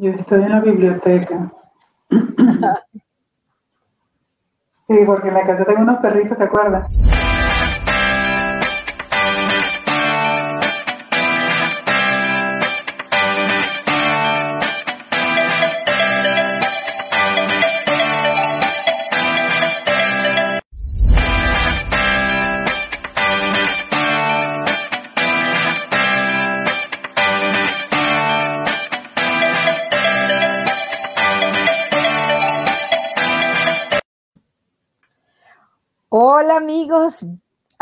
Yo estoy en la biblioteca. sí, porque en la casa tengo unos perritos, ¿te acuerdas?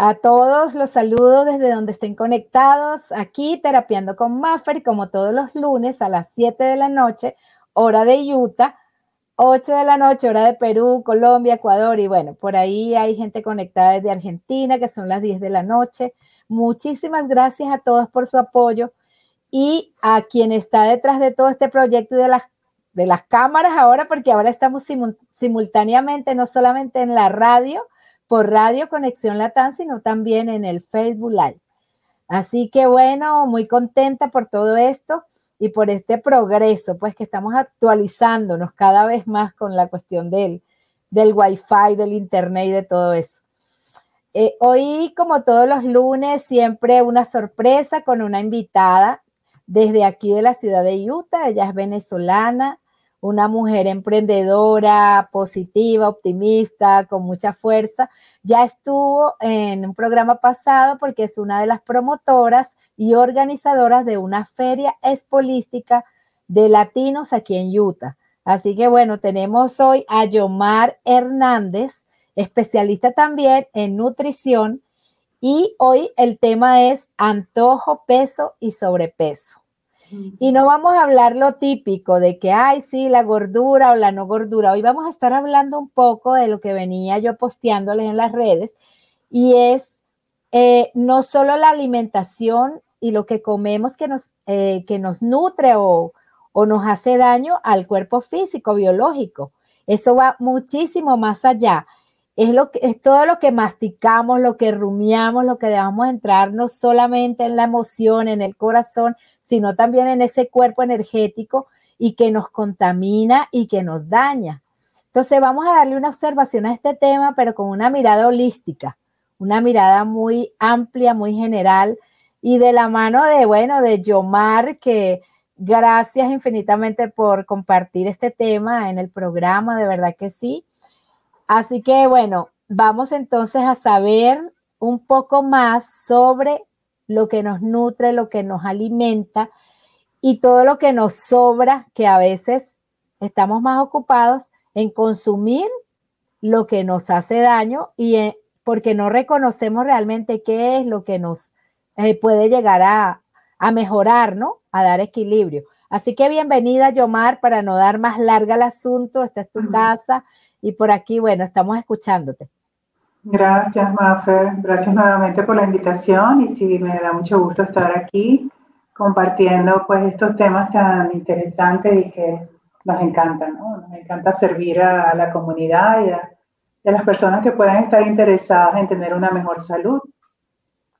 A todos los saludo desde donde estén conectados, aquí terapiando con Maffer, como todos los lunes a las 7 de la noche, hora de Utah, 8 de la noche, hora de Perú, Colombia, Ecuador, y bueno, por ahí hay gente conectada desde Argentina, que son las 10 de la noche. Muchísimas gracias a todos por su apoyo y a quien está detrás de todo este proyecto y de las, de las cámaras ahora, porque ahora estamos simultáneamente, no solamente en la radio, por Radio Conexión Latán, sino también en el Facebook Live. Así que bueno, muy contenta por todo esto y por este progreso, pues que estamos actualizándonos cada vez más con la cuestión del, del Wi-Fi, del Internet y de todo eso. Eh, hoy, como todos los lunes, siempre una sorpresa con una invitada desde aquí de la ciudad de Utah. Ella es venezolana, una mujer emprendedora, positiva, optimista, con mucha fuerza. Ya estuvo en un programa pasado porque es una de las promotoras y organizadoras de una feria espolística de latinos aquí en Utah. Así que bueno, tenemos hoy a Yomar Hernández, especialista también en nutrición. Y hoy el tema es antojo, peso y sobrepeso. Y no vamos a hablar lo típico de que, ay, sí, la gordura o la no gordura. Hoy vamos a estar hablando un poco de lo que venía yo posteándoles en las redes y es eh, no solo la alimentación y lo que comemos que nos, eh, que nos nutre o, o nos hace daño al cuerpo físico, biológico. Eso va muchísimo más allá. Es, lo que, es todo lo que masticamos, lo que rumiamos, lo que dejamos entrar no solamente en la emoción, en el corazón, sino también en ese cuerpo energético y que nos contamina y que nos daña. Entonces vamos a darle una observación a este tema, pero con una mirada holística, una mirada muy amplia, muy general y de la mano de, bueno, de Yomar, que gracias infinitamente por compartir este tema en el programa, de verdad que sí. Así que, bueno, vamos entonces a saber un poco más sobre lo que nos nutre, lo que nos alimenta y todo lo que nos sobra, que a veces estamos más ocupados en consumir lo que nos hace daño y porque no reconocemos realmente qué es lo que nos eh, puede llegar a, a, mejorar, ¿no? A dar equilibrio. Así que bienvenida, Yomar, para no dar más larga el asunto. Esta es tu casa y por aquí, bueno, estamos escuchándote. Gracias, Mafer. Gracias nuevamente por la invitación y sí, me da mucho gusto estar aquí compartiendo pues estos temas tan interesantes y que nos encantan, ¿no? Nos encanta servir a, la comunidad y a, las personas que puedan estar interesadas en tener una mejor salud.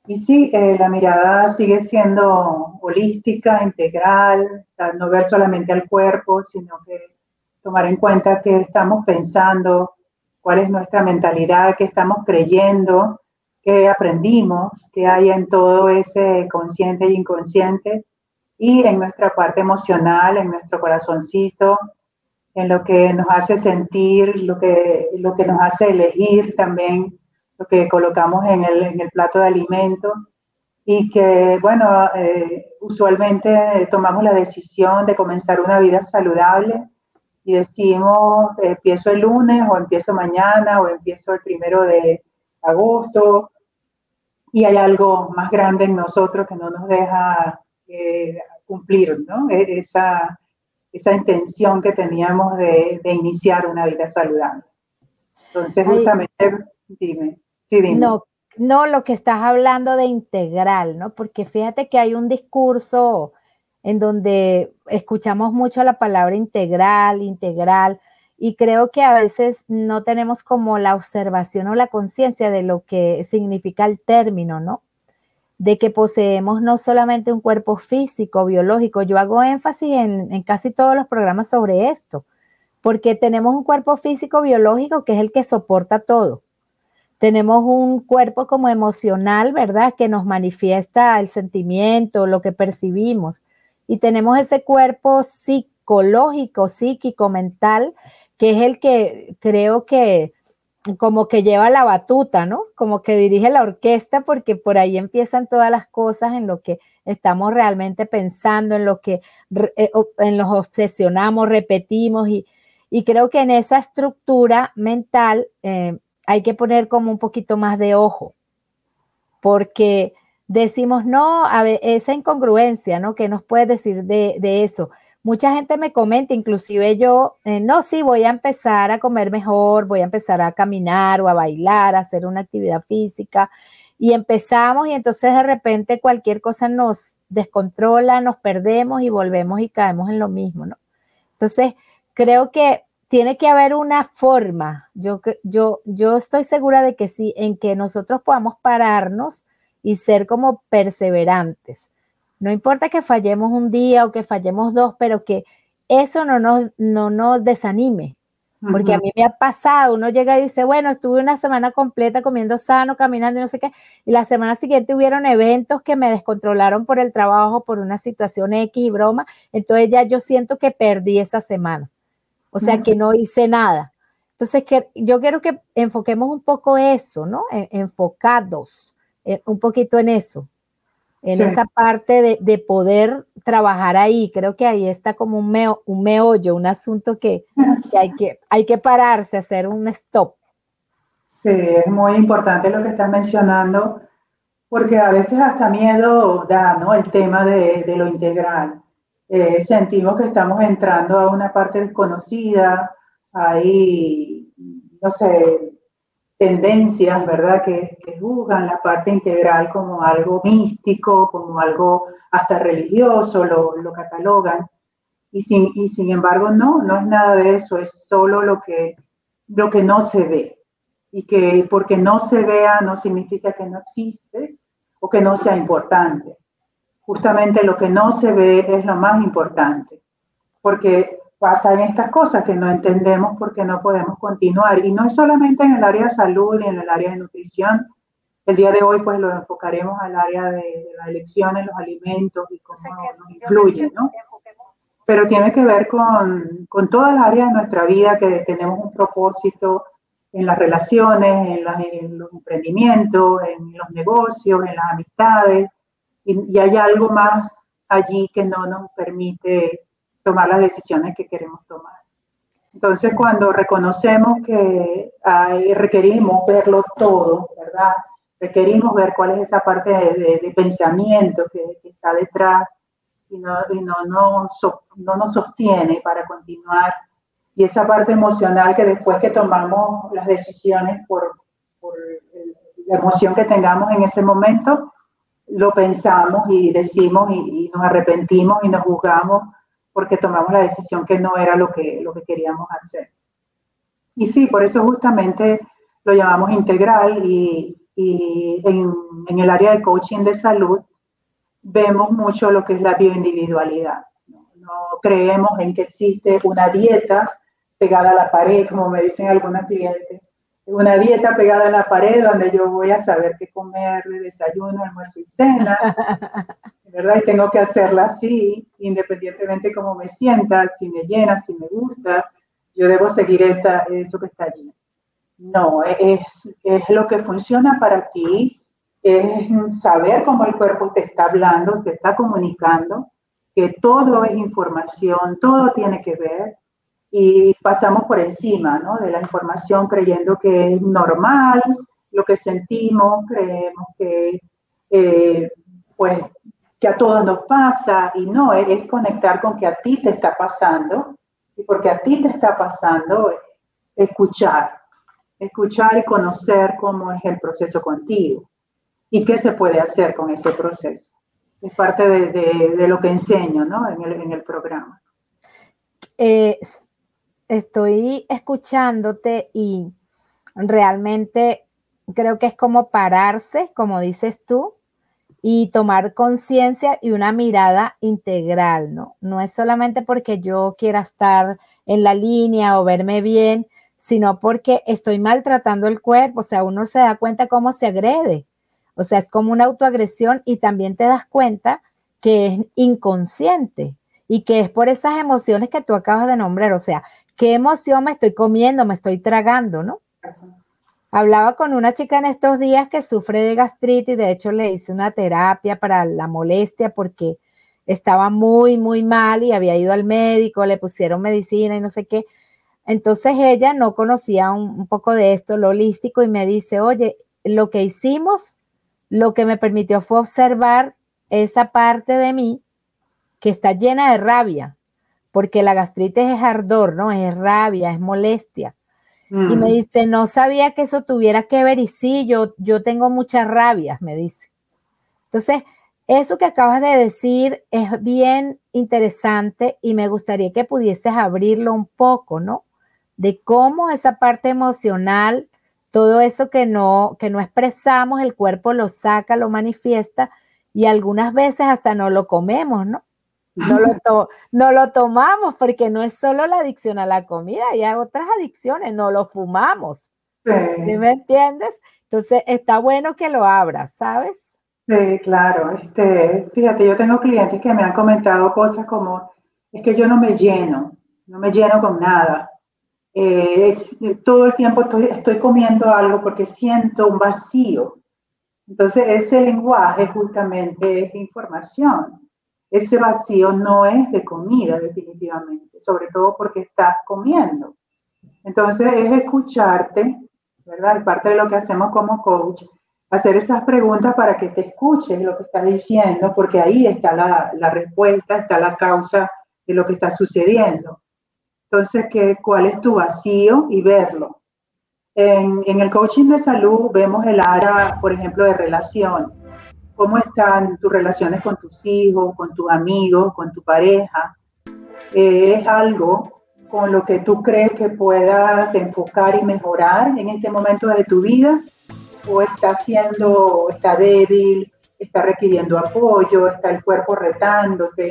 Y sí, eh, la mirada sigue siendo holística, integral, no ver solamente al cuerpo, sino que tomar en cuenta que estamos pensando, cuál es nuestra mentalidad, qué estamos creyendo, qué aprendimos, qué hay en todo ese consciente e inconsciente y en nuestra parte emocional, en nuestro corazoncito, en lo que nos hace sentir, lo que, lo que nos hace elegir también, lo que colocamos en el, en el plato de alimentos y que, bueno, eh, usualmente tomamos la decisión de comenzar una vida saludable y decimos, empiezo el lunes o empiezo mañana o empiezo el primero de agosto y hay algo más grande en nosotros que no nos deja eh, cumplir ¿no? E, esa, esa intención que teníamos de, de, iniciar una vida saludable. Entonces, justamente, dime, sí, dime. No, no, lo que estás hablando de integral, ¿no? Porque fíjate que hay un discurso en donde escuchamos mucho la palabra integral, integral, y creo que a veces no tenemos como la observación o la conciencia de lo que significa el término, ¿no? de que poseemos no solamente un cuerpo físico, biológico, yo hago énfasis en, casi todos los programas sobre esto, porque tenemos un cuerpo físico, biológico, que es el que soporta todo. Tenemos un cuerpo como emocional, ¿verdad? Que nos manifiesta el sentimiento, lo que percibimos. Y tenemos ese cuerpo psicológico, psíquico, mental, que es el que creo que como que lleva la batuta, ¿no? Como que dirige la orquesta porque por ahí empiezan todas las cosas en lo que estamos realmente pensando, en lo que eh, en los obsesionamos, repetimos y, creo que en esa estructura mental eh, hay que poner como un poquito más de ojo porque decimos, no, a esa incongruencia, ¿no? ¿Qué nos puedes decir de, de eso? mucha gente me comenta, inclusive yo, eh, no, sí, voy a empezar a comer mejor, voy a empezar a caminar o a bailar, a hacer una actividad física. Y empezamos y entonces de repente cualquier cosa nos descontrola, nos perdemos y volvemos y caemos en lo mismo, ¿no? Entonces, creo que tiene que haber una forma, yo, yo, yo estoy segura de que sí, en que nosotros podamos pararnos y ser como perseverantes no importa que fallemos un día o que fallemos dos, pero que eso no nos, no nos desanime. Porque a mí me ha pasado, uno llega y dice, bueno, estuve una semana completa comiendo sano, caminando y no sé qué, y la semana siguiente hubieron eventos que me descontrolaron por el trabajo, por una situación X y broma, entonces ya yo siento que perdí esa semana, o sea, que no hice nada. Entonces, que, yo quiero que enfoquemos un poco eso, ¿no? enfocados eh, un poquito en eso en esa parte de, poder trabajar ahí. Creo que ahí está como un, meo, un meollo, un asunto que, hay que hay que pararse, hacer un stop. Sí, es muy importante lo que estás mencionando, porque a veces hasta miedo da, ¿no? El tema de, lo integral. Eh, sentimos que estamos entrando a una parte desconocida, ahí, no sé, tendencias, ¿verdad?, que, juzgan la parte integral como algo místico, como algo hasta religioso, lo, lo catalogan. Y sin, y sin, embargo, no, no es nada de eso, es solo lo que, lo que no se ve. Y que porque no se vea no significa que no existe o que no sea importante. Justamente lo que no se ve es lo más importante. Porque pasan estas cosas que no entendemos porque no podemos continuar. Y no es solamente en el área de salud y en el área de nutrición. El día de hoy pues lo enfocaremos al área de, la elección en los alimentos y cómo nos influye, ¿no? Pero tiene que ver con, con todas las áreas de nuestra vida que tenemos un propósito en las relaciones, en, los emprendimientos, en los negocios, en las amistades. y hay algo más allí que no nos permite tomar las decisiones que queremos tomar. Entonces, cuando reconocemos que requerimos verlo todo, ¿verdad? Requerimos ver cuál es esa parte de, pensamiento que, está detrás y, no, no, no, no, nos sostiene para continuar. Y esa parte emocional que después que tomamos las decisiones por, por la emoción que tengamos en ese momento, lo pensamos y decimos y, y nos arrepentimos y nos juzgamos porque tomamos la decisión que no era lo que, lo que queríamos hacer. Y sí, por eso justamente lo llamamos integral y, en, el área de coaching de salud vemos mucho lo que es la bioindividualidad. No, no creemos en que existe una dieta pegada a la pared, como me dicen algunos clientes, una dieta pegada a la pared donde yo voy a saber qué comer de desayuno, almuerzo y cena. ¿verdad? Y tengo que hacerla así, independientemente cómo me sienta, si me llena, si me gusta, yo debo seguir esa, eso que está allí. No, es, es lo que funciona para ti, es saber cómo el cuerpo te está hablando, te está comunicando, que todo es información, todo tiene que ver, y pasamos por encima ¿no? de la información creyendo que es normal lo que sentimos, creemos que eh, pues que a todos nos pasa y no, es, conectar con que a ti te está pasando y porque a ti te está pasando, escuchar, escuchar y conocer cómo es el proceso contigo y qué se puede hacer con ese proceso. Es parte de, lo que enseño ¿no? en, el, en el programa. Eh, estoy escuchándote y realmente creo que es como pararse, como dices tú, y tomar conciencia y una mirada integral, ¿no? No es solamente porque yo quiera estar en la línea o verme bien, sino porque estoy maltratando el cuerpo, o sea, uno se da cuenta cómo se agrede, o sea, es como una autoagresión y también te das cuenta que es inconsciente y que es por esas emociones que tú acabas de nombrar, o sea, qué emoción me estoy comiendo, me estoy tragando, ¿no? Hablaba con una chica en estos días que sufre de gastritis, de hecho le hice una terapia para la molestia porque estaba muy, muy mal y había ido al médico, le pusieron medicina y no sé qué. Entonces ella no conocía un, poco de esto, lo holístico, y me dice, oye, lo que hicimos, lo que me permitió fue observar esa parte de mí que está llena de rabia, porque la gastritis es ardor, ¿no? Es rabia, es molestia. Y me mm. dice, no sabía que eso tuviera que ver y sí, yo, yo tengo muchas rabias, me dice. Entonces, eso que acabas de decir es bien interesante y me gustaría que pudieses abrirlo un poco, ¿no? De cómo esa parte emocional, todo eso que no, que no expresamos, el cuerpo lo saca, lo manifiesta y algunas veces hasta no lo comemos, ¿no? No lo, no lo tomamos porque no es solo la adicción a la comida, hay otras adicciones, no lo fumamos. Sí. ¿Me entiendes? Entonces está bueno que lo abras, ¿sabes? Sí, claro. Este, fíjate, yo tengo clientes que me han comentado cosas como, es que yo no me lleno, no me lleno con nada. Eh, todo el tiempo estoy, estoy comiendo algo porque siento un vacío. Entonces, ese lenguaje justamente es información ese vacío no es de comida definitivamente, sobre todo porque estás comiendo. Entonces es escucharte, ¿verdad? Es parte de lo que hacemos como coach, hacer esas preguntas para que te escuches lo que estás diciendo, porque ahí está la, respuesta, está la causa de lo que está sucediendo. Entonces, ¿qué, ¿cuál es tu vacío? Y verlo. En, en el coaching de salud vemos el área, por ejemplo, de relación cómo están tus relaciones con tus hijos, con tus amigos, con tu pareja. Eh, es algo con lo que tú crees que puedas enfocar y mejorar en este momento de tu vida o está siendo, está débil, está requiriendo apoyo, está el cuerpo retándote,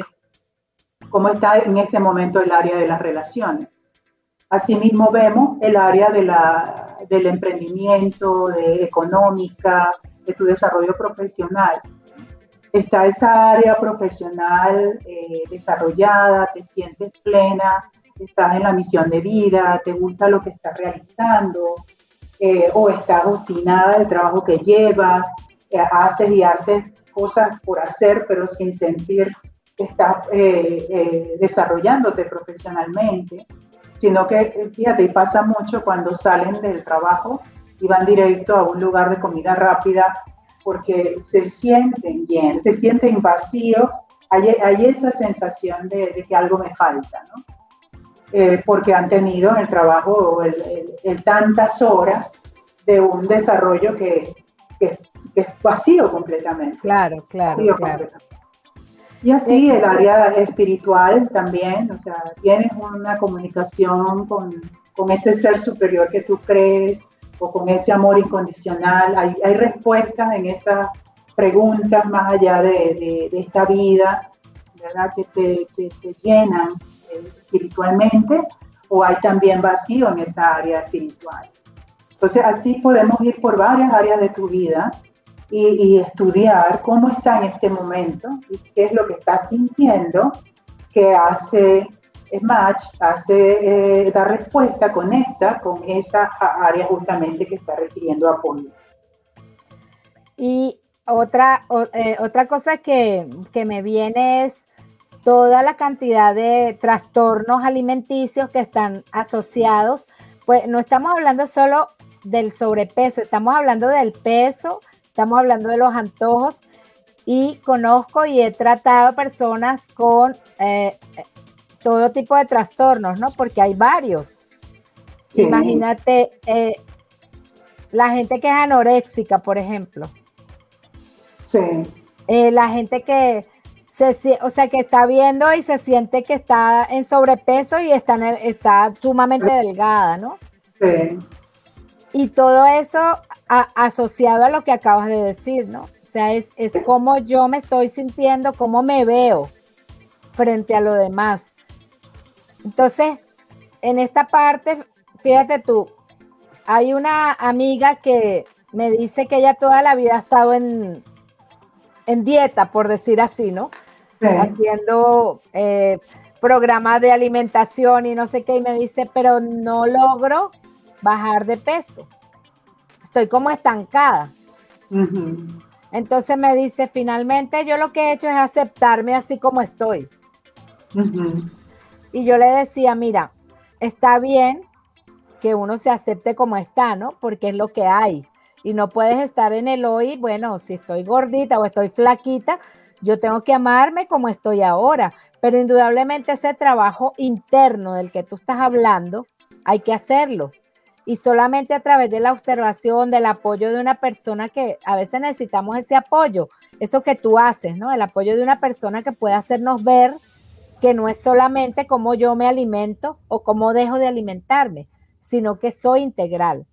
cómo está en este momento el área de las relaciones. Asimismo vemos el área de la, del emprendimiento, de económica, de tu desarrollo profesional. Está esa área profesional eh, desarrollada, te sientes plena, estás en la misión de vida, te gusta lo que estás realizando, eh, o estás obstinada del trabajo que llevas, eh, haces y haces cosas por hacer, pero sin sentir que estás desarrollándote profesionalmente, sino que, fíjate, pasa mucho cuando salen del trabajo y van directo a un lugar de comida rápida porque se sienten llenos, se sienten vacíos, hay, hay esa sensación de, que algo me falta, ¿no? Eh, porque han tenido en el trabajo el, tantas horas de un desarrollo que, que, es vacío completamente. Claro, claro. claro. Y así el área espiritual también, o sea, tienes una comunicación con, con ese ser superior que tú crees, o con ese amor incondicional. Hay, hay respuestas en esas preguntas más allá de, de, esta vida, ¿verdad? Que te, te, llenan eh, espiritualmente o hay también vacío en esa área espiritual. Entonces así podemos ir por varias áreas de tu vida y, y, estudiar cómo está en este momento y qué es lo que estás sintiendo que hace match, hace, eh, da respuesta, conecta con esa área justamente que está requiriendo apoyo. Y otra, eh, otra cosa que, que me viene es toda la cantidad de trastornos alimenticios que están asociados. Pues no estamos hablando solo del sobrepeso, estamos hablando del peso, estamos hablando de los antojos y conozco y he tratado personas con eh, todo tipo de trastornos, ¿no? Porque hay varios. Imagínate eh, la gente que es anoréxica, por ejemplo. Sí. Eh, la gente que se, o sea, que está viendo y se siente que está en sobrepeso y está, está sumamente delgada, ¿no? Sí. Y todo eso asociado a lo que acabas de decir, ¿no? O sea, es, es cómo yo me estoy sintiendo, cómo me veo frente a lo demás. Entonces, en esta parte, fíjate tú, hay una amiga que me dice que ella toda la vida ha estado en, en dieta, por decir así, ¿no? Haciendo eh, programas de alimentación y no sé qué, y me dice, pero no logro bajar de peso. Estoy como estancada. Entonces me dice, finalmente yo lo que he hecho es aceptarme así como estoy. Y yo le decía, mira, está bien que uno se acepte como está, ¿no? Porque es lo que hay. Y no puedes estar en el hoy, bueno, si estoy gordita o estoy flaquita, yo tengo que amarme como estoy ahora. Pero indudablemente ese trabajo interno del que tú estás hablando, hay que hacerlo. Y solamente a través de la observación, del apoyo de una persona que a veces necesitamos ese apoyo, eso que tú haces, ¿no? El apoyo de una persona que pueda hacernos ver que no es solamente cómo yo me alimento o cómo dejo de alimentarme, sino que soy integral.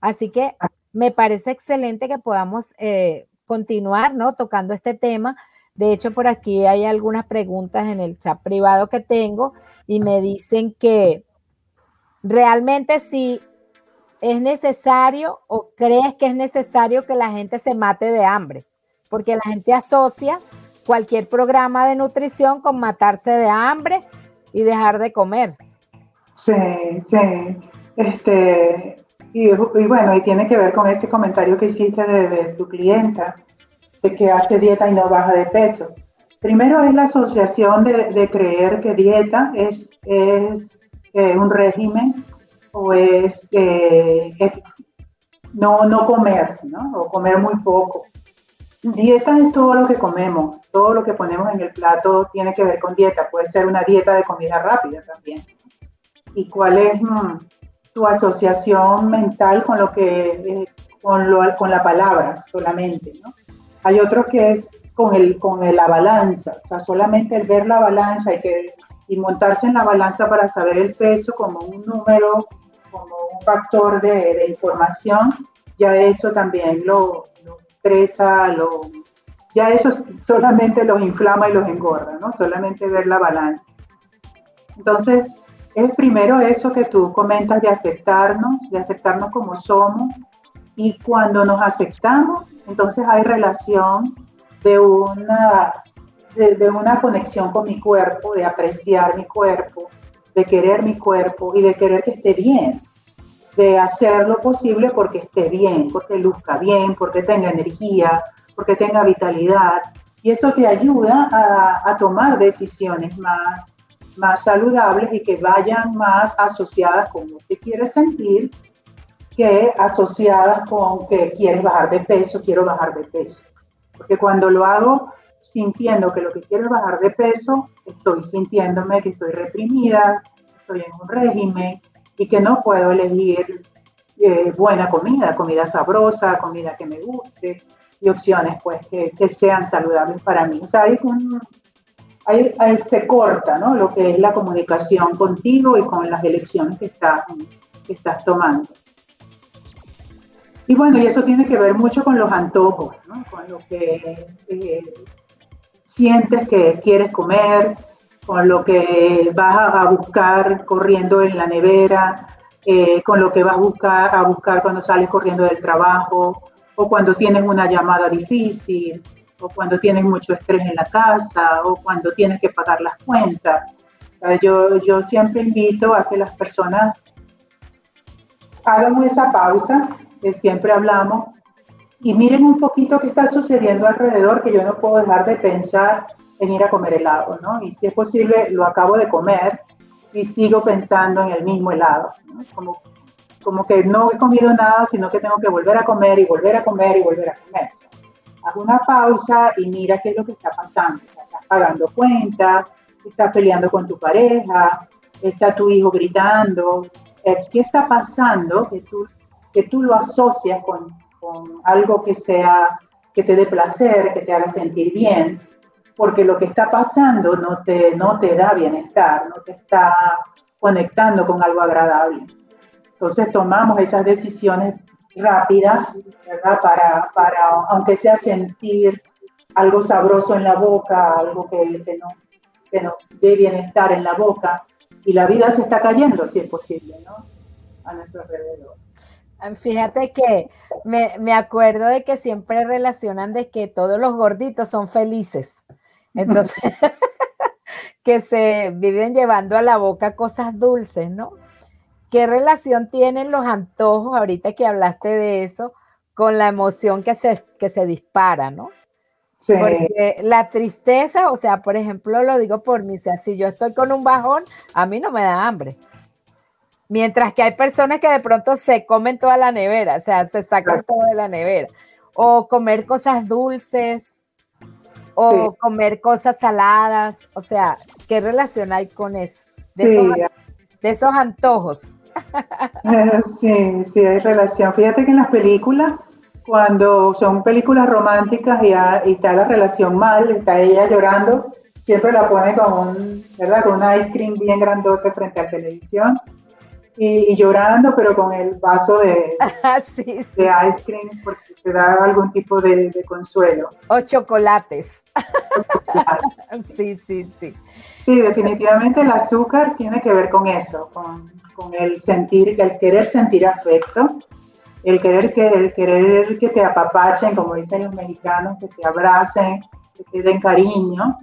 Así que me parece excelente que podamos eh, continuar, ¿no? Tocando este tema. De hecho, por aquí hay algunas preguntas en el chat privado que tengo y me dicen que realmente si es necesario o crees que es necesario que la gente se mate de hambre, porque la gente asocia cualquier programa de nutrición con matarse de hambre y dejar de comer. Sí, sí. Este, y, bueno, y tiene que ver con ese comentario que hiciste de, tu clienta, de que hace dieta y no baja de peso. Primero es la asociación de, creer que dieta es, es eh, un régimen o es, eh, no, no comer, ¿no? o comer muy poco. Dieta es todo lo que comemos, todo lo que ponemos en el plato tiene que ver con dieta. Puede ser una dieta de comida rápida también. ¿Y cuál es mm, tu asociación mental con lo que con, lo, con la palabra solamente? Hay otro que es con, el, con la balanza, o sea, solamente el ver la balanza y, que, y montarse en la balanza para saber el peso como un número, como un factor de, de información, ya eso también lo, estresa, lo, ya eso solamente los inflama y los engorda, ¿no? Solamente ver la balanza. Entonces, es primero eso que tú comentas de aceptarnos, de aceptarnos como somos, y cuando nos aceptamos, entonces hay relación de una, de, de una conexión con mi cuerpo, de apreciar mi cuerpo, de querer mi cuerpo y de querer que esté bien de hacer lo posible porque esté bien, porque luzca bien, porque tenga energía, porque tenga vitalidad. Y eso te ayuda a, tomar decisiones más, más saludables y que vayan más asociadas con lo que quieres sentir que asociadas con que quieres bajar de peso, quiero bajar de peso. Porque cuando lo hago sintiendo que lo que quiero es bajar de peso, estoy sintiéndome que estoy reprimida, estoy en un régimen, y que no puedo elegir eh, buena comida, comida sabrosa, comida que me guste y opciones pues que, sean saludables para mí. O sea, ahí, se corta ¿no? lo que es la comunicación contigo y con las elecciones que estás, que estás tomando. Y bueno, y eso tiene que ver mucho con los antojos, ¿no? con lo que eh, sientes que quieres comer, con lo que vas a, buscar corriendo en la nevera, eh, con lo que vas a buscar, a buscar cuando sales corriendo del trabajo, o cuando tienes una llamada difícil, o cuando tienes mucho estrés en la casa, o cuando tienes que pagar las cuentas. Yo, yo siempre invito a que las personas hagan esa pausa que siempre hablamos y miren un poquito qué está sucediendo alrededor, que yo no puedo dejar de pensar en ir a comer helado, ¿no? Y si es posible, lo acabo de comer y sigo pensando en el mismo helado, ¿no? Como, como que no he comido nada, sino que tengo que volver a comer y volver a comer y volver a comer. Haz una pausa y mira qué es lo que está pasando. Estás pagando cuentas, estás peleando con tu pareja, está tu hijo gritando. Eh, ¿Qué está pasando que tú, que tú lo asocias con, con algo que sea, que te dé placer, que te haga sentir bien? Porque lo que está pasando no te, no te da bienestar, no te está conectando con algo agradable. Entonces tomamos esas decisiones rápidas, ¿verdad? Para, para, aunque sea sentir algo sabroso en la boca, algo que, que, no, que nos dé bienestar en la boca, y la vida se está cayendo, si es posible, ¿no? A nuestro alrededor. Fíjate que me, me, acuerdo de que siempre relacionan de que todos los gorditos son felices. Entonces, que se viven llevando a la boca cosas dulces, ¿no? ¿Qué relación tienen los antojos, ahorita que hablaste de eso, con la emoción que se, que se dispara, ¿no? Sí. Porque la tristeza, o sea, por ejemplo, lo digo por mí, o sea, si yo estoy con un bajón, a mí no me da hambre. Mientras que hay personas que de pronto se comen toda la nevera, o sea, se sacan todo de la nevera. O comer cosas dulces, o comer cosas saladas, o sea, ¿qué relación hay con eso? De, esos, de esos antojos. Sí, sí, hay relación. Fíjate que en las películas, cuando son películas románticas y, está la relación mal, está ella llorando, siempre la pone con un, ¿verdad? Con un ice cream bien grandote frente a la televisión. Y, llorando, pero con el vaso de, de ice cream porque te da algún tipo de, consuelo. O chocolates. sí, sí, sí. Sí, definitivamente el azúcar tiene que ver con eso, con, el sentir, el querer sentir afecto, el querer que, el querer que te apapachen, como dicen los mexicanos, que te abracen, que te den cariño,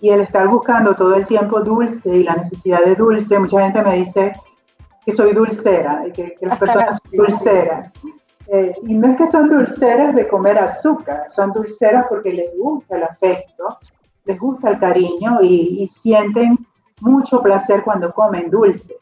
y el estar buscando todo el tiempo dulce y la necesidad de dulce. Mucha gente me dice que soy dulcera, y que, las personas son dulceras. Eh, y no es que son dulceras de comer azúcar, son dulceras porque les gusta el afecto, les gusta el cariño y, sienten mucho placer cuando comen dulce.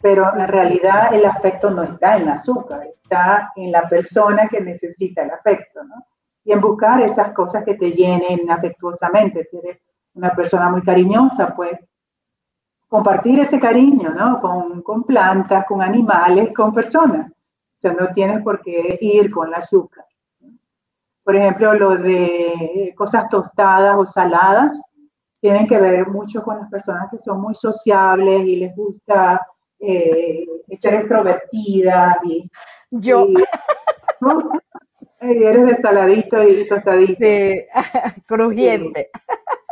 Pero en realidad el afecto no está en el azúcar, está en la persona que necesita el afecto, ¿no? Y en buscar esas cosas que te llenen afectuosamente. Si eres una persona muy cariñosa, pues compartir ese cariño, ¿no? Con, con plantas, con animales, con personas. O sea, no tienes por qué ir con el azúcar. Por ejemplo, lo de cosas tostadas o saladas tienen que ver mucho con las personas que son muy sociables y les gusta eh, ser extrovertidas. Y, Yo. eres de saladito y tostadito. Sí, crujiente. Sí,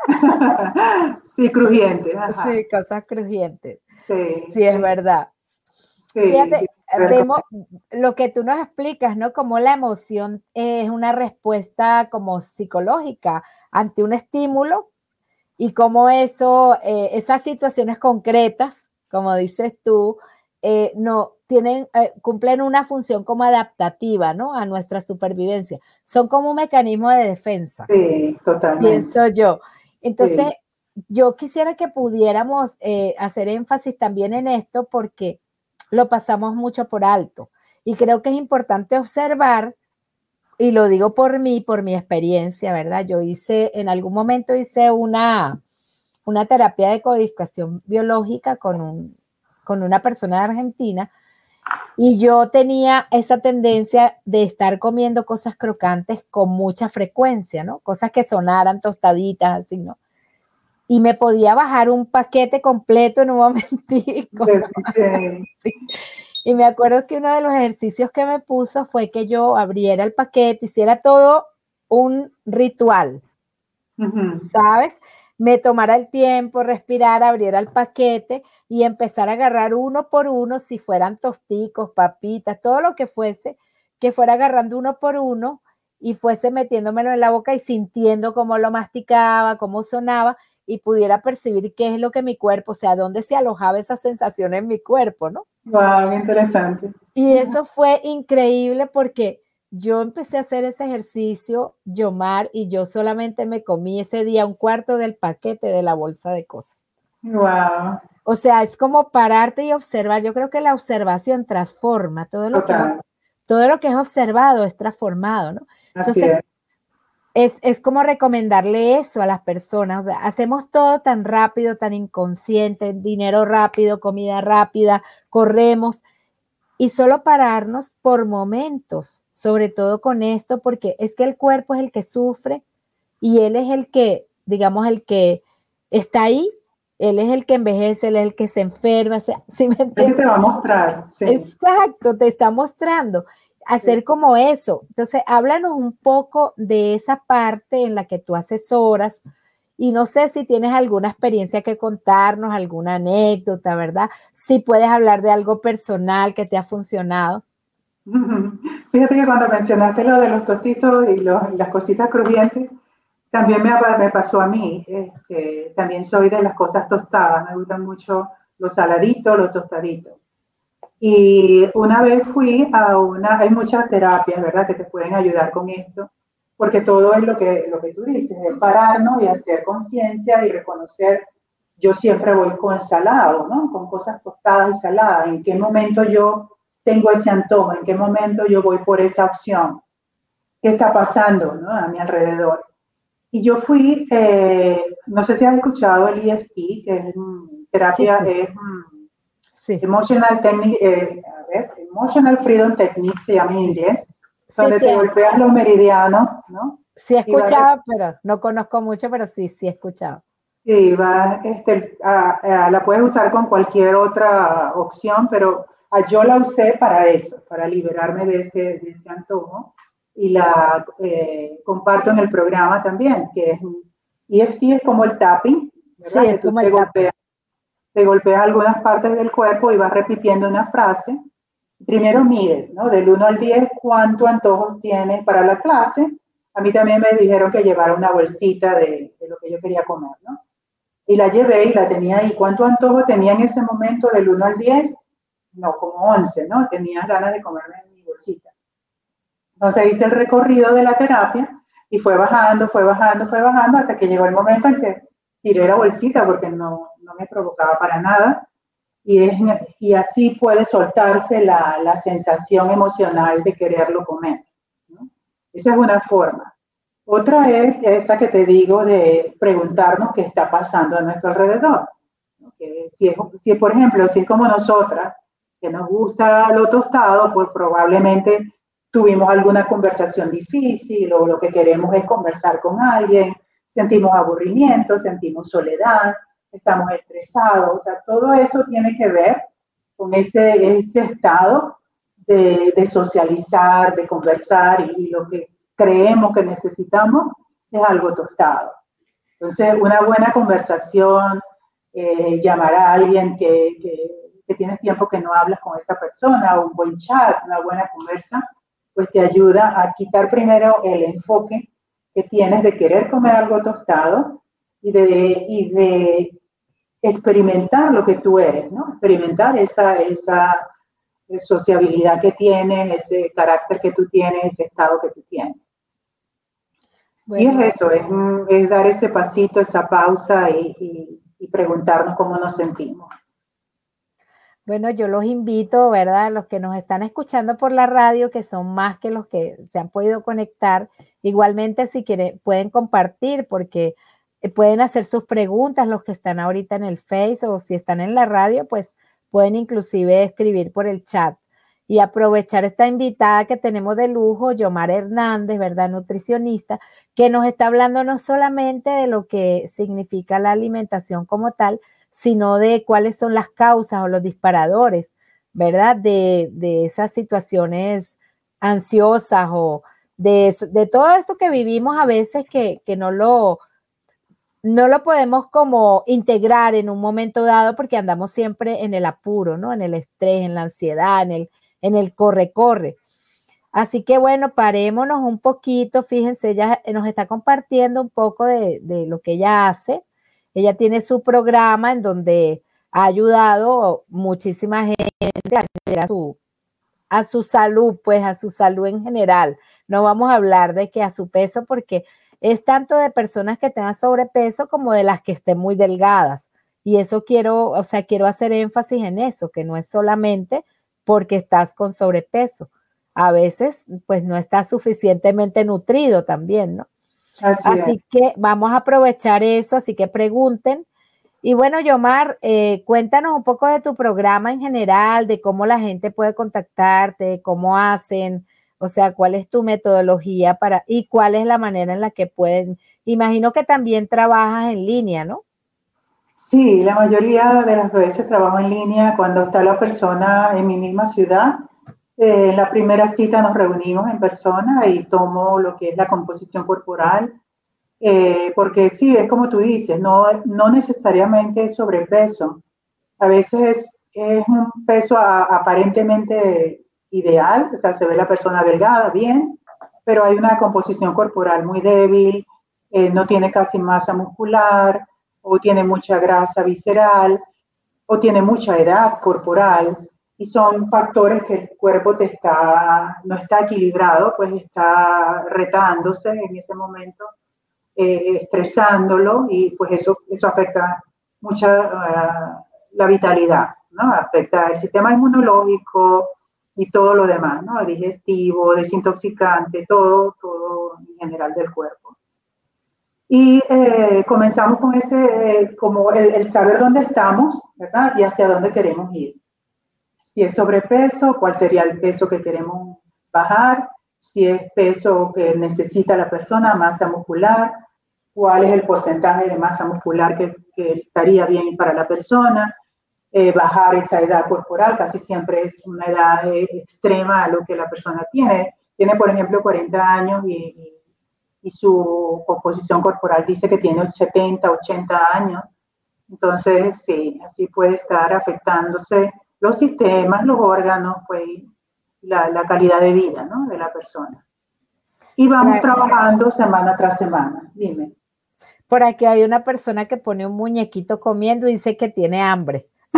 crujiente. Sí, cosas crujientes. Sí, sí, es verdad. Fíjate, vemos lo que tú nos explicas, ¿no? Como la emoción es una respuesta como psicológica ante un estímulo y cómo eso, eh, esas situaciones concretas, como dices tú, eh, no tienen, eh, cumplen una función como adaptativa, ¿no? A nuestra supervivencia. Son como un mecanismo de defensa. Sí, totalmente. Pienso yo. Entonces, yo quisiera que pudiéramos hacer énfasis también en esto porque lo pasamos mucho por alto. Y creo que es importante observar, y lo digo por mí, por mi experiencia, ¿verdad? Yo hice, en algún momento hice una, una terapia de codificación biológica con, un, con una persona de Argentina y yo tenía esa tendencia de estar comiendo cosas crocantes con mucha frecuencia, ¿no? Cosas que sonaran tostaditas, así, ¿no? y me podía bajar un paquete completo en un momentico. Y me acuerdo que uno de los ejercicios que me puso fue que yo abriera el paquete, hiciera todo un ritual, ¿sabes? Me tomara el tiempo, respirar, abriera el paquete y empezar a agarrar uno por uno, si fueran tosticos, papitas, todo lo que fuese, que fuera agarrando uno por uno y fuese metiéndomelo en la boca y sintiendo cómo lo masticaba, cómo sonaba y pudiera percibir qué es lo que mi cuerpo, o sea, dónde se alojaba esa sensación en mi cuerpo, ¿no? Wow, interesante. Y eso fue increíble porque yo empecé a hacer ese ejercicio, Yomar, y yo solamente me comí ese día un cuarto del paquete de la bolsa de cosas. Wow. O sea, es como pararte y observar. Yo creo que la observación transforma todo lo que todo lo que es observado es transformado, ¿no? Entonces, es, como recomendarle eso a las personas. O sea, hacemos todo tan rápido, tan inconsciente, dinero rápido, comida rápida, corremos y solo pararnos por momentos, sobre todo con esto, porque es que el cuerpo es el que sufre y él es el que, digamos, el que está ahí, él es el que envejece, él es el que se enferma, ¿sí me entiendes? te va a mostrar. Exacto, te está mostrando. hacer como eso. Entonces, háblanos un poco de esa parte en la que tú asesoras y no sé si tienes alguna experiencia que contarnos, alguna anécdota, ¿verdad? Si puedes hablar de algo personal que te ha funcionado. Fíjate que cuando mencionaste lo de los tostitos y, las cositas crujientes, también me, me pasó a mí. Este, también soy de las cosas tostadas, me gustan mucho los saladitos, los tostaditos. Y una vez fui a una, hay muchas terapias, ¿verdad?, que te pueden ayudar con esto, porque todo es lo que, lo que tú dices, es pararnos y hacer conciencia y reconocer, yo siempre voy con salado, ¿no? Con cosas tostadas y saladas, en qué momento yo tengo ese antojo, en qué momento yo voy por esa opción, qué está pasando, ¿no? A mi alrededor. Y yo fui, eh, no sé si has escuchado el EFT, que es terapia, es Sí. Emotional Technique, eh, a ver, Emotional Freedom Technique se llama en inglés, donde te golpeas los meridianos, ¿no? Sí, he escuchado, pero no conozco mucho, pero sí, sí he escuchado. Sí, va, este, la puedes usar con cualquier otra opción, pero yo la usé para eso, para liberarme de ese, de ese antojo y la eh, comparto en el programa también, que es EFT es como el tapping, ¿verdad? Sí, es como el tapping te golpeas algunas partes del cuerpo y vas repitiendo una frase. Primero mire, ¿no? Del 1 al 10, cuánto antojos tienes para la clase. A mí también me dijeron que llevara una bolsita de, lo que yo quería comer, ¿no? Y la llevé y la tenía ahí. ¿Cuánto antojo tenía en ese momento del 1 al 10? No, como 11, ¿no? Tenía ganas de comerme mi bolsita. Entonces hice el recorrido de la terapia y fue bajando, fue bajando, fue bajando hasta que llegó el momento en que tiré la bolsita porque no, no me provocaba para nada. Y, es, y así puede soltarse la, la, sensación emocional de quererlo comer. Esa es una forma. Otra es esa que te digo de preguntarnos qué está pasando a nuestro alrededor. si, es, si, por ejemplo, si es como nosotras, que nos gusta lo tostado, pues probablemente tuvimos alguna conversación difícil o lo que queremos es conversar con alguien, sentimos aburrimiento, sentimos soledad, estamos estresados, o sea, todo eso tiene que ver con ese, ese estado de, de socializar, de conversar y, lo que creemos que necesitamos es algo tostado. Entonces, una buena conversación, eh, llamar a alguien que, que, que, tienes tiempo que no hablas con esa persona, o un buen chat, una buena conversa, pues te ayuda a quitar primero el enfoque que tienes de querer comer algo tostado y de, y de experimentar lo que tú eres, ¿no? Experimentar esa, esa sociabilidad que tienes, ese carácter que tú tienes, ese estado que tú tienes. y es eso, es, dar ese pasito, esa pausa y, preguntarnos cómo nos sentimos. Bueno, yo los invito, ¿verdad? Los que nos están escuchando por la radio, que son más que los que se han podido conectar, igualmente si quieren, pueden compartir, porque eh, pueden hacer sus preguntas los que están ahorita en el Face o si están en la radio, pues pueden inclusive escribir por el chat y aprovechar esta invitada que tenemos de lujo, Yomar Hernández, ¿verdad? Nutricionista, que nos está hablando no solamente de lo que significa la alimentación como tal, sino de cuáles son las causas o los disparadores, ¿verdad? De, de esas situaciones ansiosas o de, de, todo esto que vivimos a veces que, que no lo no lo podemos como integrar en un momento dado porque andamos siempre en el apuro, ¿no? En el estrés, en la ansiedad, en el, en el corre-corre. Así que bueno, parémonos un poquito, fíjense, ella nos está compartiendo un poco de, lo que ella hace. Ella tiene su programa en donde ha ayudado muchísima gente a, su, a su salud, pues a su salud en general. No vamos a hablar de que a su peso porque es tanto de personas que tengan sobrepeso como de las que estén muy delgadas. Y eso quiero, o sea, quiero hacer énfasis en eso, que no es solamente porque estás con sobrepeso. A veces, pues no estás suficientemente nutrido también, ¿no? Así, que vamos a aprovechar eso, así que pregunten. Y bueno, Yomar, eh, cuéntanos un poco de tu programa en general, de cómo la gente puede contactarte, cómo hacen, o sea, ¿cuál es tu metodología para y cuál es la manera en la que pueden? Imagino que también trabajas en línea, ¿no? Sí, la mayoría de las veces trabajo en línea cuando está la persona en mi misma ciudad. Eh, en la primera cita nos reunimos en persona y tomo lo que es la composición corporal, eh, porque sí, es como tú dices, no, no necesariamente sobrepeso. A veces es un peso aparentemente ideal, o sea, se ve la persona delgada, bien, pero hay una composición corporal muy débil, eh, no tiene casi masa muscular, o tiene mucha grasa visceral, o tiene mucha edad corporal, y son factores que el cuerpo te está, no está equilibrado, pues está retándose en ese momento, eh, estresándolo, y pues eso, eso afecta mucho uh, la vitalidad, ¿no? Afecta el sistema inmunológico y todo lo demás, ¿no? Digestivo, desintoxicante, todo, todo en general del cuerpo. Y eh, comenzamos con ese, eh, como el, saber dónde estamos, ¿verdad? Y hacia dónde queremos ir. Si es sobrepeso, cuál sería el peso que queremos bajar. Si es peso que necesita la persona, masa muscular, cuál es el porcentaje de masa muscular que, estaría bien para la persona. Eh, bajar esa edad corporal, casi siempre es una edad extrema a lo que la persona tiene. Tiene, por ejemplo, 40 años y y su composición corporal dice que tiene 70, 80 años. Entonces, sí, así puede estar afectándose los sistemas, los órganos, pues la, la calidad de vida ¿no? de la persona. Y vamos trabajando semana tras semana. Dime. Por aquí hay una persona que pone un muñequito comiendo y dice que tiene hambre.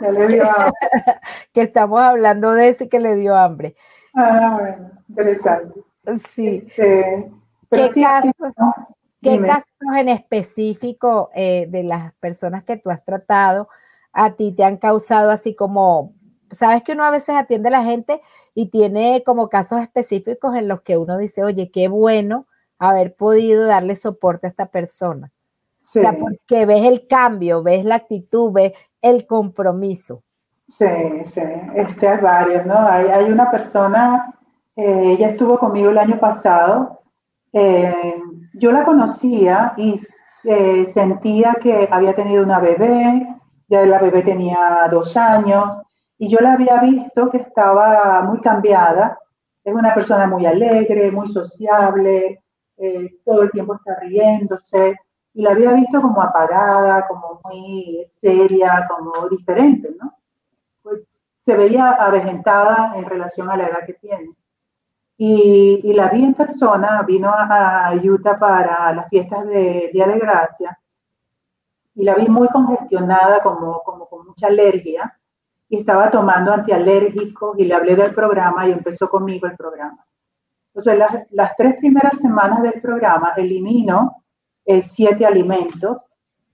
que, le dio hambre. que estamos hablando de ese que le dio hambre. Ah, bueno, interesante. Sí. Este, ¿Qué, casos, ¿qué casos en específico eh, de las personas que tú has tratado a ti te han causado así como, sabes que uno a veces atiende a la gente y tiene como casos específicos en los que uno dice, oye, qué bueno haber podido darle soporte a esta persona. O sea, porque ves el cambio, ves la actitud, ves el compromiso. Sí, sí, este, hay varios, ¿no? Hay, hay una persona eh, ella estuvo conmigo el año pasado. Eh, yo la conocía y eh, sentía que había tenido una bebé, ya la bebé tenía dos años, y yo la había visto que estaba muy cambiada. Es una persona muy alegre, muy sociable, todo el tiempo está riéndose, y la había visto como apagada, como muy seria, como diferente, ¿no? Pues, se veía avejentada en relación a la edad que tiene. Y, la vi en persona, vino a, Utah para las fiestas de Día de Gracia y la vi muy congestionada, como, como con mucha alergia, y estaba tomando antialérgicos y le hablé del programa y empezó conmigo el programa. Entonces, las, las tres primeras semanas del programa elimino eh, siete alimentos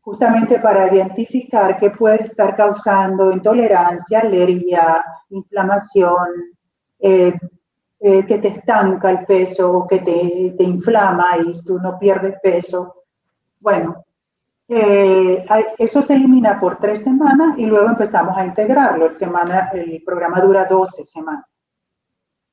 justamente para identificar qué puede estar causando intolerancia, alergia, inflamación, eh, eh, que te estanca el peso o que te, te, inflama y tú no pierdes peso. Bueno, eh, eso se elimina por tres semanas y luego empezamos a integrarlo. El, semana, el programa dura 12 semanas.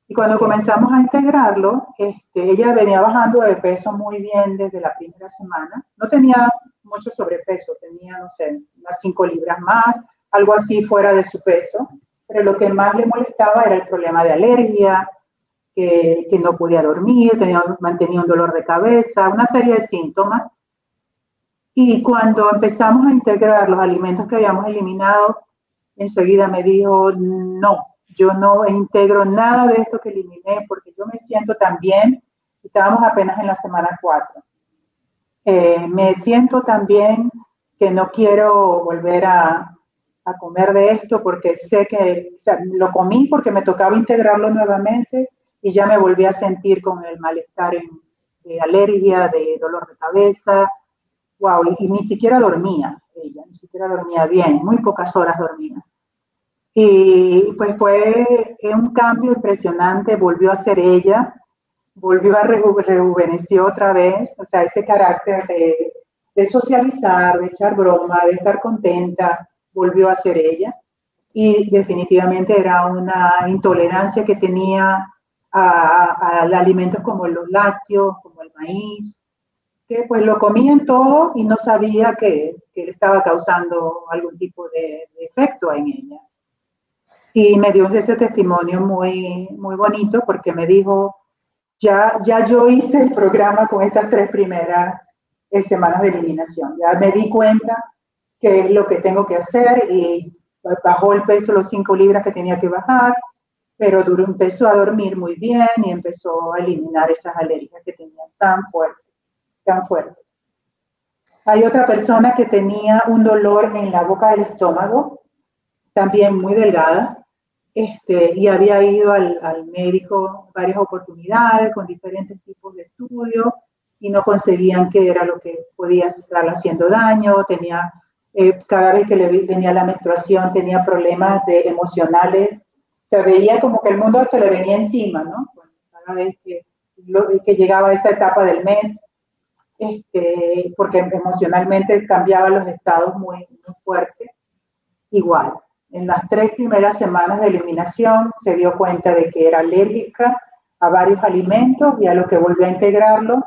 Y cuando comenzamos a integrarlo, este, ella venía bajando de peso muy bien desde la primera semana. No tenía mucho sobrepeso, tenía, no sé, unas 5 libras más, algo así fuera de su peso. Pero lo que más le molestaba era el problema de alergia, que, no podía dormir, tenía, mantenía un dolor de cabeza, una serie de síntomas. Y cuando empezamos a integrar los alimentos que habíamos eliminado, enseguida me dijo, no, yo no integro nada de esto que eliminé porque yo me siento tan bien. Estábamos apenas en la semana 4. Eh, me siento tan bien que no quiero volver a, a comer de esto porque sé que lo comí porque me tocaba integrarlo nuevamente y ya me volví a sentir con el malestar de alergia, de dolor de cabeza, wow, y, ni siquiera dormía ella, ni siquiera dormía bien, muy pocas horas dormía. Y pues fue un cambio impresionante, volvió a ser ella, volvió a rejuvenecer otra vez, o sea, ese carácter de, de socializar, de echar broma, de estar contenta, volvió a ser ella. Y definitivamente era una intolerancia que tenía a, alimentos como los lácteos, como el maíz, pues lo comían todo y no sabía que, que estaba causando algún tipo de, efecto en ella. Y me dio ese testimonio muy, muy bonito porque me dijo, ya, ya yo hice el programa con estas tres primeras eh, semanas de eliminación. Ya me di cuenta qué es lo que tengo que hacer y bajó el peso, los cinco libras que tenía que bajar, pero duró, empezó a dormir muy bien y empezó a eliminar esas alergias que tenía tan fuertes, tan fuertes. Hay otra persona que tenía un dolor en la boca del estómago, también muy delgada, este, y había ido al, al, médico varias oportunidades con diferentes tipos de estudios y no conseguían qué era lo que podía estar haciendo daño, tenía, eh, cada vez que le venía la menstruación tenía problemas de emocionales, se veía como que el mundo se le venía encima, ¿no? Cada vez que, que llegaba esa etapa del mes, este, porque emocionalmente cambiaba los estados muy, muy fuertes, igual en las tres primeras semanas de eliminación se dio cuenta de que era alérgica a varios alimentos y a lo que volvió a integrarlo.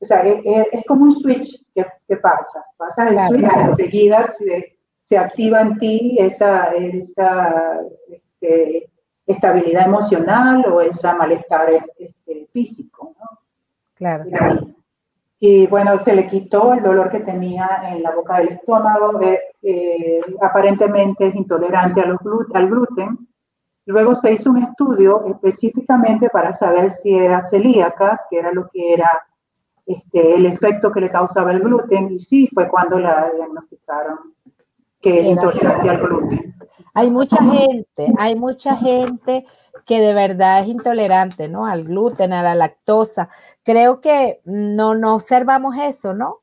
O sea, es, es como un switch que, que pasa. Pasa el switch y enseguida se, se, activa en ti esa, esa este, estabilidad emocional o ese malestar este, físico. ¿no? Claro. Y bueno, se le quitó el dolor que tenía en la boca del estómago, eh, aparentemente es intolerante a los al gluten. Luego se hizo un estudio específicamente para saber si era celíaca, que era lo que era este, el efecto que le causaba el gluten, y sí fue cuando la diagnosticaron que es intolerante al gluten. Hay mucha gente, hay mucha gente que de verdad es intolerante, ¿no? Al gluten, a la lactosa. Creo que no, no observamos eso, ¿no?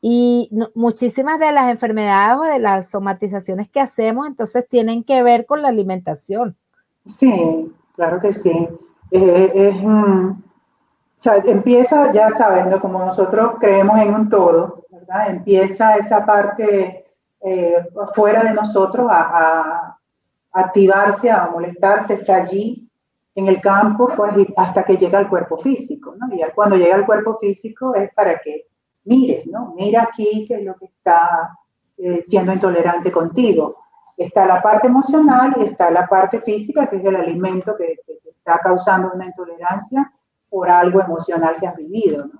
Y muchísimas de las enfermedades o de las somatizaciones que hacemos entonces tienen que ver con la alimentación. Sí, claro que sí. sea, empieza, ya sabiendo, como nosotros creemos en un todo, ¿verdad? Empieza esa parte eh, fuera de nosotros a, activarse, a molestarse, está allí en el campo, pues hasta que llega al cuerpo físico, ¿no? Y cuando llega al cuerpo físico es para que mires, ¿no? Mira aquí qué es lo que está eh, siendo intolerante contigo. Está la parte emocional y está la parte física, que es el alimento que, está causando una intolerancia por algo emocional que has vivido.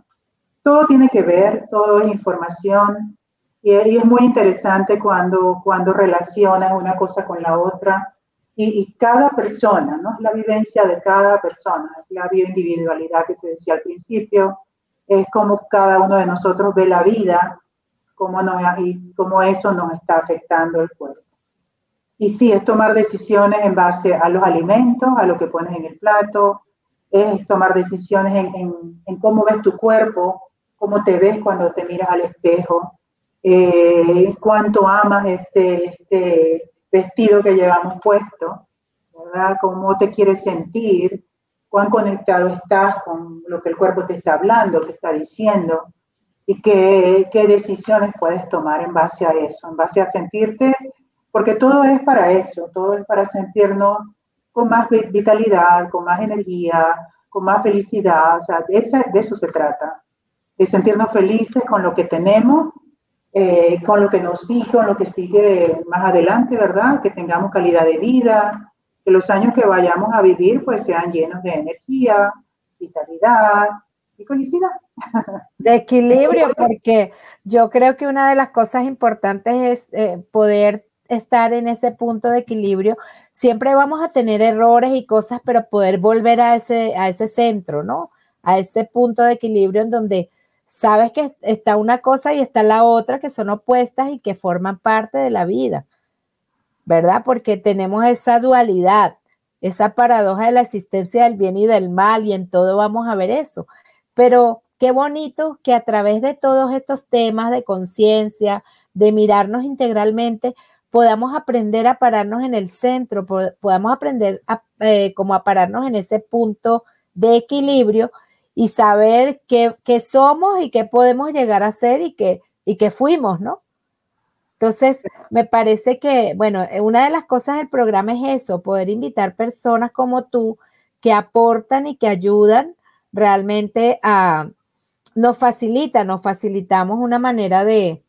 Todo tiene que ver, todo es información, y, es muy interesante cuando, cuando relacionas una cosa con la otra y, cada persona, ¿no? La vivencia de cada persona, la bioindividualidad que te decía al principio, es como cada uno de nosotros ve la vida cómo nos, y cómo eso nos está afectando el cuerpo. Y sí, es tomar decisiones en base a los alimentos, a lo que pones en el plato, es tomar decisiones en, en, en cómo ves tu cuerpo, cómo te ves cuando te miras al espejo, eh, cuánto amas este, este, vestido que llevamos puesto, ¿verdad? Cómo te quieres sentir, cuán conectado estás con lo que el cuerpo te está hablando, te está diciendo, y qué, qué decisiones puedes tomar en base a eso, en base a sentirte, porque todo es para eso, todo es para sentirnos con más vitalidad, con más energía, con más felicidad, o sea, de, de eso se trata, de sentirnos felices con lo que tenemos eh, con lo que nos sigue, con lo que sigue más adelante, ¿verdad? Que tengamos calidad de vida, que los años que vayamos a vivir pues sean llenos de energía, vitalidad y felicidad. De equilibrio, porque yo creo que una de las cosas importantes es eh, poder estar en ese punto de equilibrio. Siempre vamos a tener errores y cosas, pero poder volver a ese, a ese centro, ¿no? A ese punto de equilibrio en donde sabes que está una cosa y está la otra que son opuestas y que forman parte de la vida, ¿verdad? Porque tenemos esa dualidad, esa paradoja de la existencia del bien y del mal y en todo vamos a ver eso. Pero qué bonito que a través de todos estos temas de conciencia, de mirarnos integralmente, podamos aprender a pararnos en el centro, podamos aprender a, eh, como a pararnos en ese punto de equilibrio y saber qué, somos y qué podemos llegar a ser y qué, y qué fuimos, ¿no? Entonces, me parece que, bueno, una de las cosas del programa es eso, poder invitar personas como tú que aportan y que ayudan realmente a, nos facilita, nos facilitamos una manera de,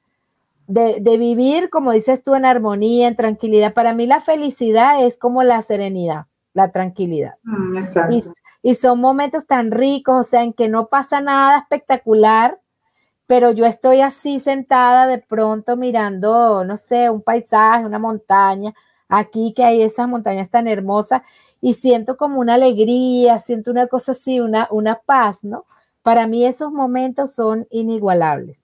de, vivir, como dices tú, en armonía, en tranquilidad. Para mí la felicidad es como la serenidad, la tranquilidad. Mm, y, son momentos tan ricos, o sea, en que no pasa nada espectacular, pero yo estoy así sentada de pronto mirando, no sé, un paisaje, una montaña, aquí que hay esas montañas tan hermosas y siento como una alegría, siento una cosa así, una, una paz, ¿no? Para mí esos momentos son inigualables.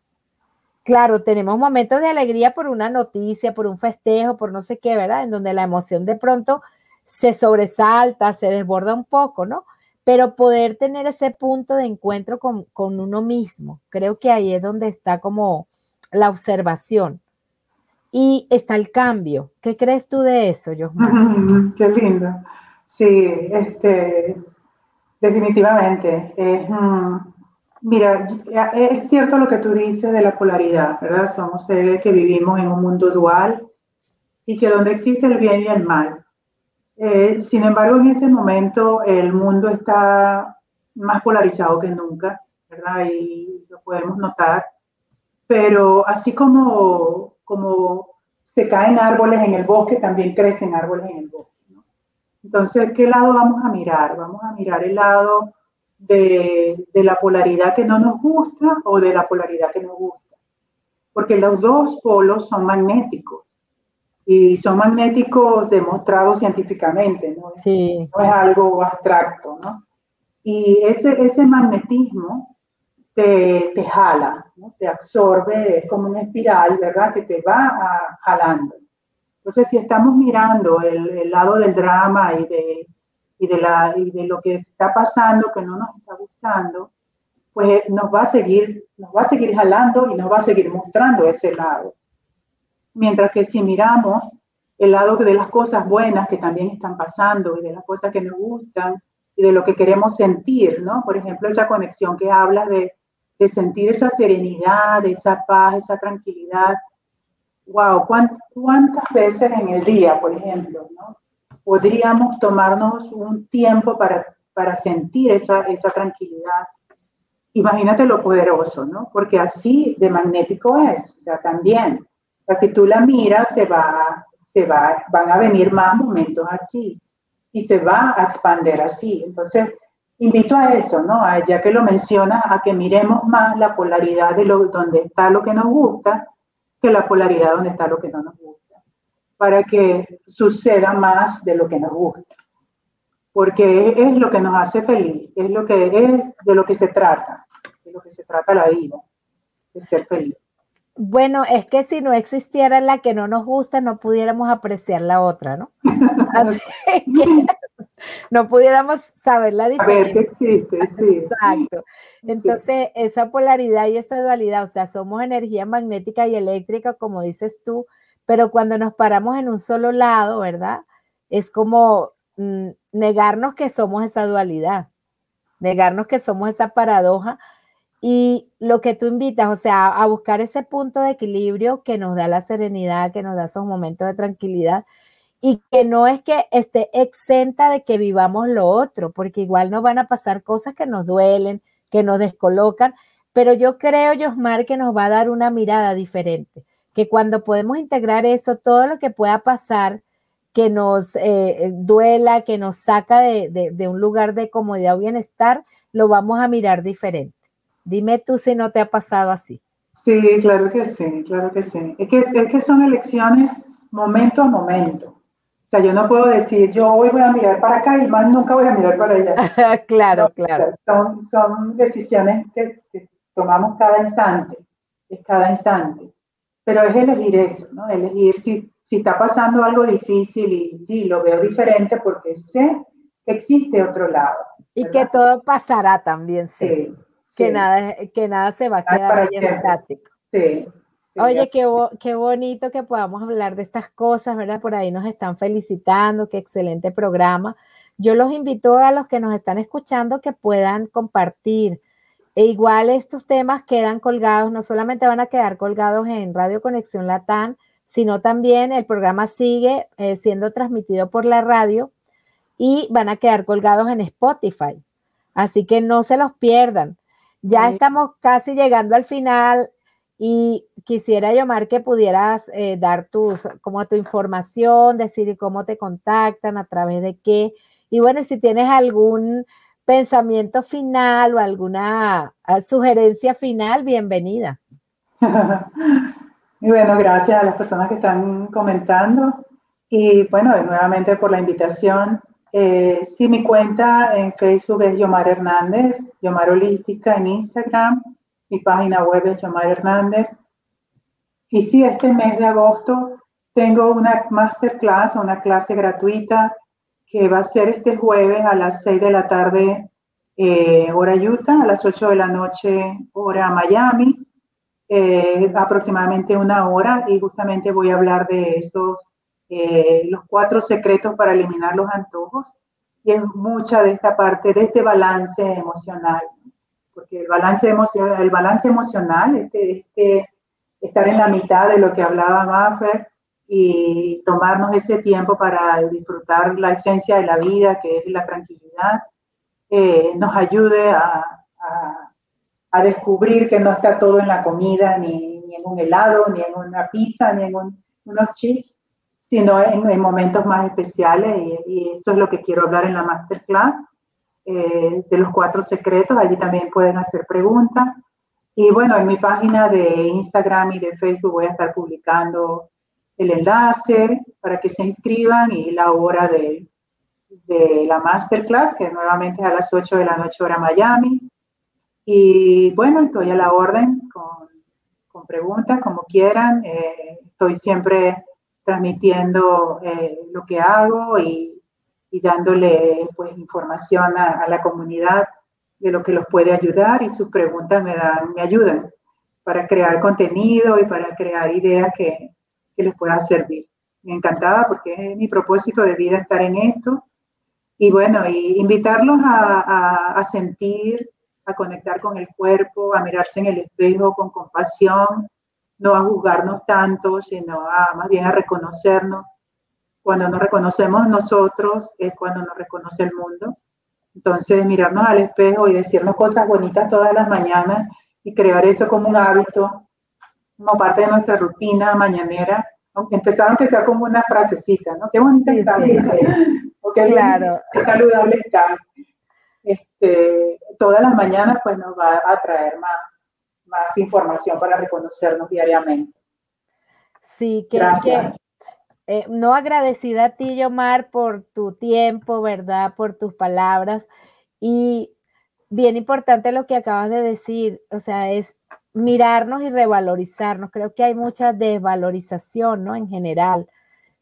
Claro, tenemos momentos de alegría por una noticia, por un festejo, por no sé qué, ¿verdad? En donde la emoción de pronto se sobresalta, se desborda un poco, ¿no? Pero poder tener ese punto de encuentro con, uno mismo, creo que ahí es donde está como la observación. Y está el cambio. ¿Qué crees tú de eso, Josman? qué lindo. Sí, este, definitivamente. Es, mm, Mira, es cierto lo que tú dices de la polaridad, ¿verdad? Somos seres que vivimos en un mundo dual y que donde existe el bien y el mal. Eh, sin embargo, en este momento el mundo está más polarizado que nunca, ¿verdad? Y lo podemos notar. Pero así como, como se caen árboles en el bosque, también crecen árboles en el bosque. Entonces, ¿qué lado vamos a mirar? Vamos a mirar el lado de, la polaridad que no nos gusta o de la polaridad que nos gusta. Porque los dos polos son magnéticos y son magnéticos demostrados científicamente, ¿no? Sí. no es algo abstracto, ¿no? Y ese, ese magnetismo te, te jala, ¿no? te absorbe, es como una espiral, ¿verdad? Que te va jalando. Entonces, si estamos mirando el, el lado del drama y de, y de, la, y de lo que está pasando que no nos está gustando, pues nos va a seguir, nos va a seguir jalando y nos va a seguir mostrando ese lado. Mientras que si miramos el lado de las cosas buenas que también están pasando y de las cosas que nos gustan y de lo que queremos sentir, ¿no? Por ejemplo, esa conexión que habla de, de sentir esa serenidad, esa paz, esa tranquilidad. Wow, ¿cuántas veces en el día, por ejemplo, ¿no? podríamos tomarnos un tiempo para, para sentir esa, esa tranquilidad. Imagínate lo poderoso, ¿no? Porque así de magnético es, o sea, también. Si tú la miras, se va, se va, van a venir más momentos así y se va a expander así. Entonces, invito a eso, ¿no? ya que lo mencionas, a que miremos más la polaridad de lo, donde está lo que nos gusta que la polaridad donde está lo que no nos gusta para que suceda más de lo que nos gusta. Porque es lo que nos hace feliz, es lo que es de lo que se trata, de lo que se trata la vida, de ser feliz. Bueno, es que si no existiera la que no nos gusta, no pudiéramos apreciar la otra, ¿no? Así que no pudiéramos saber la diferencia. que existe, sí. Exacto. Entonces, esa polaridad y esa dualidad, o sea, somos energía magnética y eléctrica, como dices tú, pero cuando nos paramos en un solo lado, ¿verdad? Es como mm, negarnos que somos esa dualidad, negarnos que somos esa paradoja y lo que tú invitas, o sea, a buscar ese punto de equilibrio que nos da la serenidad, que nos da esos momentos de tranquilidad y que no es que esté exenta de que vivamos lo otro, porque igual nos van a pasar cosas que nos duelen, que nos descolocan, pero yo creo, Josmar, que nos va a dar una mirada diferente que cuando podemos integrar eso, todo lo que pueda pasar que nos eh, duela, que nos saca de, un lugar de comodidad o bienestar, lo vamos a mirar diferente. Dime tú si no te ha pasado así. Sí, claro que sí, claro que sí. Es que, es que son elecciones momento a momento. O sea, yo no puedo decir, yo hoy voy a mirar para acá y más nunca voy a mirar para allá. claro, claro. Son, son decisiones que, que, tomamos cada instante, es cada instante pero es elegir eso, ¿no? Elegir si, si está pasando algo difícil y sí, lo veo diferente porque sé que existe otro lado. Y que todo pasará también, sí. Que, Nada, que nada se va a quedar ahí estático. Sí. Oye, qué, qué, bonito que podamos hablar de estas cosas, ¿verdad? Por ahí nos están felicitando, qué excelente programa. Yo los invito a los que nos están escuchando que puedan compartir e igual estos temas quedan colgados, no solamente van a quedar colgados en Radio Conexión Latán, sino también el programa sigue eh, siendo transmitido por la radio y van a quedar colgados en Spotify. Así que no se los pierdan. Ya estamos casi llegando al final. Y quisiera, llamar que pudieras eh, dar tus, como tu información, decir cómo te contactan, a través de qué. Y bueno, si tienes algún pensamiento final o alguna ah, sugerencia final, bienvenida. y bueno, gracias a las personas que están comentando. Y bueno, nuevamente por la invitación. Eh, sí, mi cuenta en Facebook es Yomar Hernández, Yomar Holística en Instagram. Mi página web es Yomar Hernández. Y sí, este mes de agosto tengo una masterclass, una clase gratuita que va a ser este jueves a las 6 de la tarde, eh, hora Utah, a las 8 de la noche, hora Miami, eh, aproximadamente una hora, y justamente voy a hablar de esos, eh, los cuatro secretos para eliminar los antojos, y es mucha de esta parte, de este balance emocional, porque el balance, emocional, el balance emocional, este, este, estar en la mitad de lo que hablaba Maffer, y tomarnos ese tiempo para disfrutar la esencia de la vida, que es la tranquilidad, eh, nos ayude a, a, descubrir que no está todo en la comida, ni, ni, en un helado, ni en una pizza, ni en unos chips, sino en, momentos más especiales. Y, eso es lo que quiero hablar en la masterclass eh, de los cuatro secretos. Allí también pueden hacer preguntas. Y bueno, en mi página de Instagram y de Facebook voy a estar publicando el enlace para que se inscriban y la hora de, de la masterclass, que nuevamente es a las 8 de la noche hora Miami. Y bueno, estoy a la orden con, con preguntas, como quieran. Eh, estoy siempre transmitiendo eh, lo que hago y, y dándole pues, información a, la comunidad de lo que los puede ayudar y sus preguntas me, dan, me ayudan para crear contenido y para crear ideas que, que les pueda servir. Me encantada porque es mi propósito de vida estar en esto. Y bueno, y invitarlos a, a, sentir, a conectar con el cuerpo, a mirarse en el espejo con compasión, no a juzgarnos tanto, sino a más bien a reconocernos. Cuando nos reconocemos nosotros es cuando nos reconoce el mundo. Entonces, mirarnos al espejo y decirnos cosas bonitas todas las mañanas y crear eso como un hábito como parte de nuestra rutina mañanera. Empezaron a sea como una frasecita, ¿no? Qué bonita sí, está. Sí, claro. Qué saludable está. Este, todas las mañanas pues nos va a traer más, más información para reconocernos diariamente. Sí, que, que eh, no agradecida a ti, Yomar, por tu tiempo, ¿verdad? Por tus palabras. Y bien importante lo que acabas de decir, o sea, es mirarnos y revalorizarnos. Creo que hay mucha desvalorización, ¿no? En general,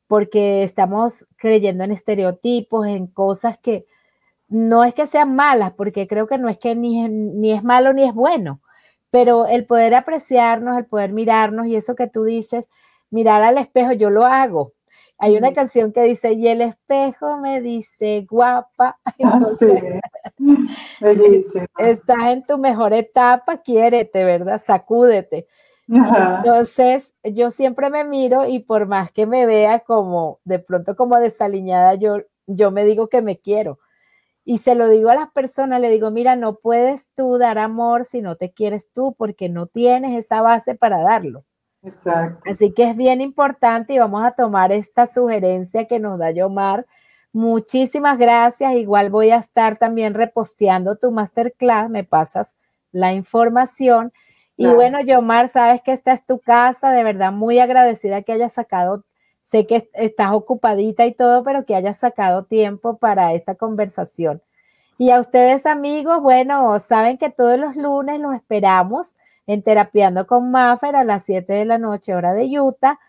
porque estamos creyendo en estereotipos, en cosas que no es que sean malas, porque creo que no es que ni, ni es malo ni es bueno, pero el poder apreciarnos, el poder mirarnos y eso que tú dices, mirar al espejo, yo lo hago, hay una canción que dice, y el espejo me dice, guapa. Entonces, estás en tu mejor etapa, quiérete, ¿verdad? Sacúdete. Entonces, yo siempre me miro y por más que me vea como de pronto como desaliñada, yo, yo me digo que me quiero. Y se lo digo a las personas, le digo, mira, no puedes tú dar amor si no te quieres tú, porque no tienes esa base para darlo. Así que es bien importante y vamos a tomar esta sugerencia que nos da Yomar. Muchísimas gracias. Igual voy a estar también reposteando tu masterclass. Me pasas la información. Y bueno, Yomar, sabes que esta es tu casa. De verdad, muy agradecida que hayas sacado. Sé que estás ocupadita y todo, pero que hayas sacado tiempo para esta conversación. Y a ustedes, amigos, bueno, saben que todos los lunes los esperamos en Terapiando con Maffer a las 7 de la noche, hora de Utah,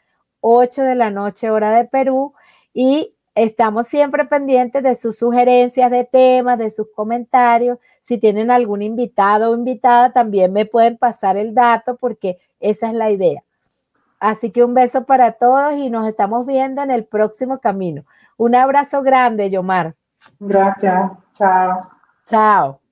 8 de la noche, hora de Perú. Y estamos siempre pendientes de sus sugerencias de temas, de sus comentarios. Si tienen algún invitado o invitada, también me pueden pasar el dato porque esa es la idea. Así que un beso para todos y nos estamos viendo en el próximo camino. Un abrazo grande, Yomar. Gracias. Chao. Chao.